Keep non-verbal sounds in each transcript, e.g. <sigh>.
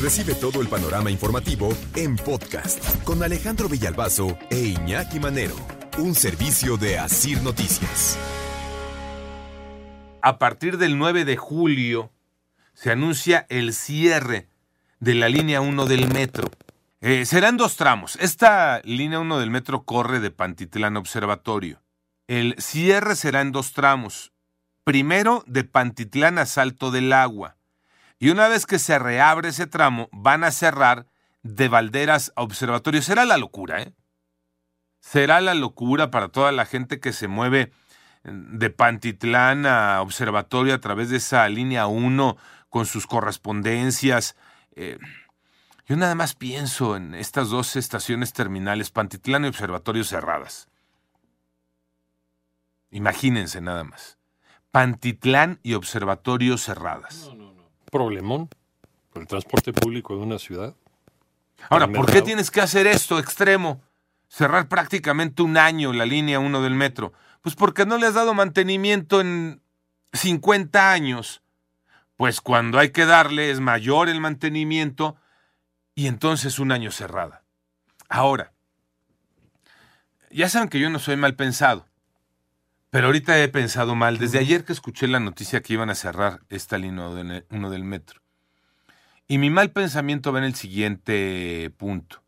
Recibe todo el panorama informativo en podcast con Alejandro Villalbazo e Iñaki Manero, un servicio de Asir Noticias. A partir del 9 de julio se anuncia el cierre de la línea 1 del metro. Eh, serán dos tramos. Esta línea 1 del metro corre de Pantitlán Observatorio. El cierre será en dos tramos. Primero de Pantitlán a Salto del Agua. Y una vez que se reabre ese tramo, van a cerrar de Valderas a Observatorio. Será la locura, ¿eh? Será la locura para toda la gente que se mueve de Pantitlán a Observatorio a través de esa línea 1 con sus correspondencias. Eh, yo nada más pienso en estas dos estaciones terminales, Pantitlán y Observatorio cerradas. Imagínense nada más. Pantitlán y Observatorio cerradas. No, no. Problemón por el transporte público de una ciudad. Ahora, ¿por qué tienes que hacer esto extremo? Cerrar prácticamente un año la línea 1 del metro. Pues porque no le has dado mantenimiento en 50 años. Pues cuando hay que darle es mayor el mantenimiento y entonces un año cerrada. Ahora, ya saben que yo no soy mal pensado, pero ahorita he pensado mal. Desde ayer que escuché la noticia que iban a cerrar esta línea 1 del metro. Y mi mal pensamiento va en el siguiente punto.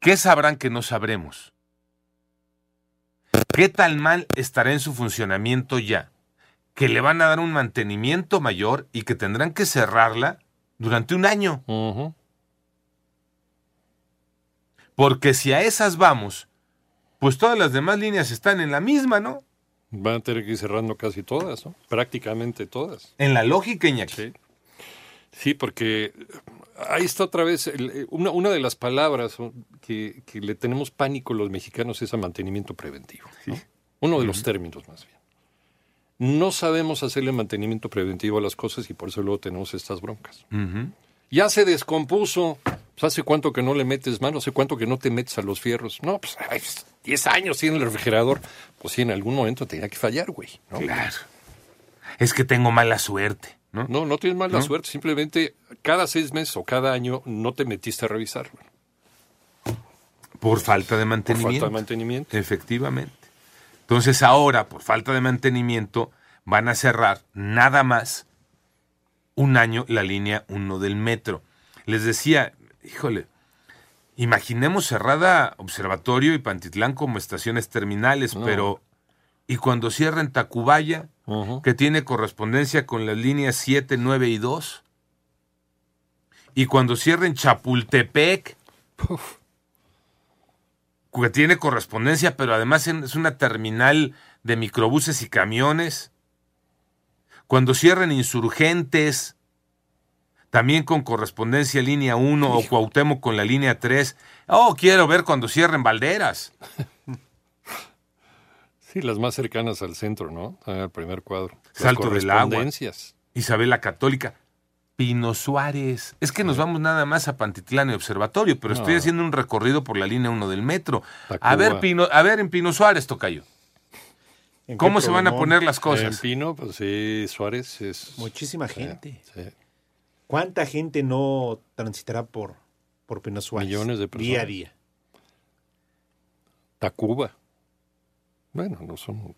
¿Qué sabrán que no sabremos? ¿Qué tan mal estará en su funcionamiento ya? Que le van a dar un mantenimiento mayor y que tendrán que cerrarla durante un año. Porque si a esas vamos, pues todas las demás líneas están en la misma, ¿no? Van a tener que ir cerrando casi todas, ¿no? Prácticamente todas. En la lógica, Iñaki. Sí. Sí, porque ahí está otra vez, el- eh, una, una de las palabras que, que le tenemos pánico los mexicanos es a mantenimiento preventivo. ¿no? Uno de los términos más bien. No sabemos hacerle mantenimiento preventivo a las cosas y por eso luego tenemos estas broncas. Ya se descompuso. Pues, ¿Hace cuánto que no le metes mano? ¿Hace cuánto que no te metes a los fierros? No, pues ay, 10 años tiene el refrigerador. Pues sí, en algún momento tenía que fallar, güey. ¿no? Claro. Es que tengo mala suerte, ¿no? No, no tienes mala ¿No? suerte. Simplemente cada seis meses o cada año no te metiste a revisarlo. Por falta de Por mantenimiento. falta de mantenimiento. Efectivamente. Entonces ahora, por falta de mantenimiento, van a cerrar nada más un año la línea 1 del metro. Les decía, híjole, imaginemos cerrada Observatorio y Pantitlán como estaciones terminales, No. pero ¿y cuando cierren Tacubaya, que tiene correspondencia con las líneas 7, 9 y 2? ¿Y cuando cierren Chapultepec, Puf. que tiene correspondencia, pero además es una terminal de microbuses y camiones. Cuando cierren insurgentes, también con correspondencia línea 1 o Cuauhtémoc con la línea 3. Oh, quiero ver cuando cierren Valderas. <laughs> Sí, las más cercanas al centro, ¿no? Al primer cuadro. Las Salto del agua. correspondencias. Isabel la Católica. Pino Suárez. Es que nos vamos nada más a Pantitlán y Observatorio, pero estoy haciendo un recorrido por la línea 1 del metro. Tacuba. A ver, Pino, a ver en Pino Suárez, Tocayo. ¿En ¿Cómo se van a poner las En cosas? Pino, pues sí, Suárez es... Muchísima sí, gente. sí. ¿Cuánta gente no transitará por, por Pino Suárez? Millones de Día a personas. día. Tacuba. Bueno, no son...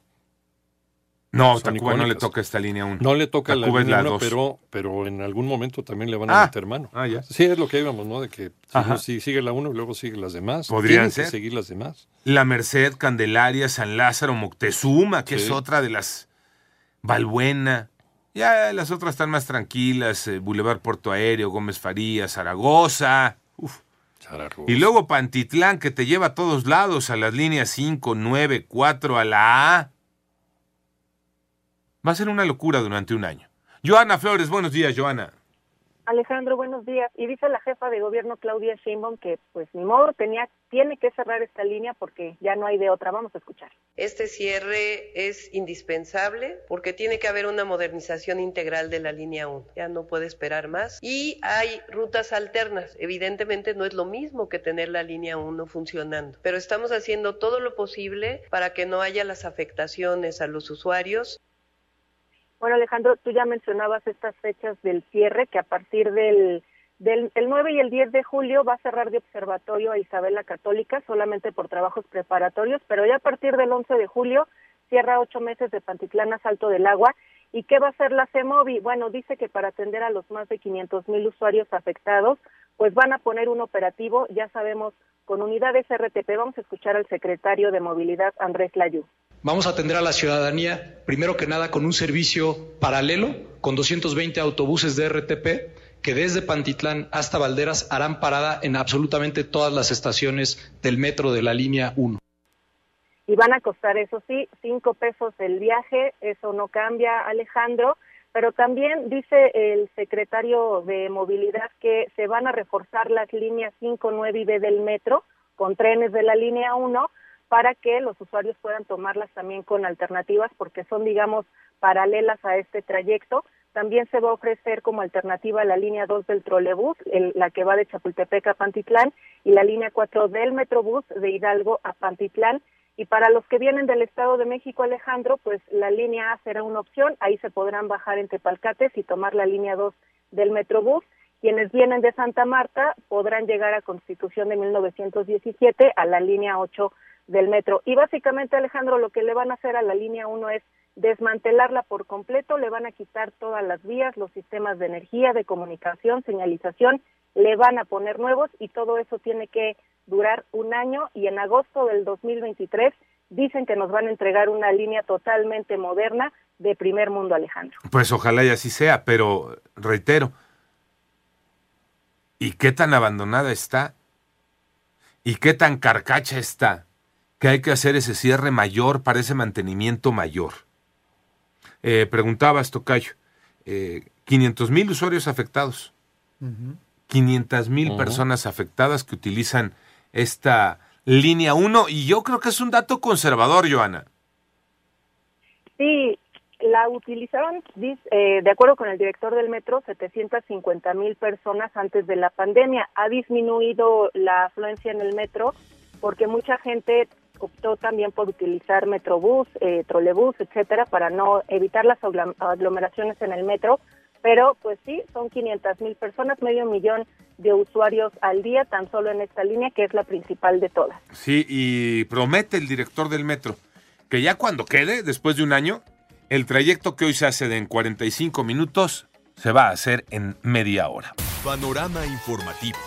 No, Son Tacuba no le toca esta línea 1. No le toca la Tacuba línea la uno, dos. pero, pero en algún momento también le van a Ah. meter mano. Ah, ya. Sí, es lo que íbamos, ¿no? De que si, sigue la uno y luego sigue las demás. Podrían Tienen ser. que seguir las demás. La Merced, Candelaria, San Lázaro, Moctezuma, que Sí. es otra de las. Balbuena. Ya las otras están más tranquilas. eh, Boulevard Puerto Aéreo, Gómez Farías, Zaragoza. Uf. Y luego Pantitlán, que te lleva a todos lados, a las líneas 5, 9, 4, a la A. Va a ser una locura durante un año. Joana Flores, buenos días, Joana. Alejandro, buenos días. Y dice la jefa de gobierno Claudia Sheinbaum que, pues, ni modo, tenía, tiene que cerrar esta línea porque ya no hay de otra. Vamos a escuchar. Este cierre es indispensable porque tiene que haber una modernización integral de la línea 1. Ya no puede esperar más. Y hay rutas alternas. Evidentemente no es lo mismo que tener la línea 1 funcionando, pero estamos haciendo todo lo posible para que no haya las afectaciones a los usuarios Bueno, Alejandro, tú ya mencionabas estas fechas del cierre, que a partir del, del el 9 y el 10 de julio va a cerrar de observatorio a Isabel la Católica solamente por trabajos preparatorios, pero ya a partir del 11 de julio cierra ocho meses de Pantitlán a Salto del Agua. ¿Y qué va a hacer la CEMOVI? Bueno, dice que para atender a los más de 500 mil usuarios afectados, pues van a poner un operativo, ya sabemos, con unidades RTP. Vamos a escuchar al secretario de Movilidad, Andrés Layú. Vamos a atender a la ciudadanía, primero que nada, con un servicio paralelo, con 220 autobuses de RTP, que desde Pantitlán hasta Valderas harán parada en absolutamente todas las estaciones del metro de la línea 1. Y van a costar, eso sí, cinco pesos el viaje, eso no cambia, Alejandro, pero también dice el secretario de Movilidad que se van a reforzar las líneas 5, 9 y B del metro con trenes de la línea 1 para que los usuarios puedan tomarlas también con alternativas porque son, digamos, paralelas a este trayecto. También se va a ofrecer como alternativa la línea 2 del trolebús, la que va de Chapultepec a Pantitlán, y la línea 4 del Metrobús de Hidalgo a Pantitlán. Y para los que vienen del Estado de México, Alejandro, pues la línea A será una opción, ahí se podrán bajar entre Tepalcates y tomar la línea 2 del Metrobús. Quienes vienen de Santa Marta podrán llegar a Constitución de 1917 a la línea 8 del metro. Y básicamente, Alejandro, lo que le van a hacer a la línea 1 es desmantelarla por completo, le van a quitar todas las vías, los sistemas de energía, de comunicación, señalización, le van a poner nuevos y todo eso tiene que durar un año y en agosto del 2023 dicen que nos van a entregar una línea totalmente moderna de primer mundo, Alejandro. Pues ojalá y así sea, pero reitero, ¿y qué tan abandonada está? ¿Y qué tan carcacha está? Que hay que hacer ese cierre mayor para ese mantenimiento mayor. Eh, preguntaba Tocayo, eh, 500 mil usuarios afectados, 500 mil personas afectadas que utilizan esta línea 1 y yo creo que es un dato conservador, Joana. Sí, la utilizaron, eh, de acuerdo con el director del metro, 750 mil personas antes de la pandemia. Ha disminuido la afluencia en el metro porque mucha gente optó también por utilizar Metrobús, eh, trolebús, etcétera, para no evitar las aglomeraciones en el metro. Pero, pues sí, son 500 mil personas, medio millón de usuarios al día, tan solo en esta línea, que es la principal de todas. Sí, y promete el director del metro que ya cuando quede, después de un año, el trayecto que hoy se hace de en 45 minutos se va a hacer en media hora. Panorama informativo.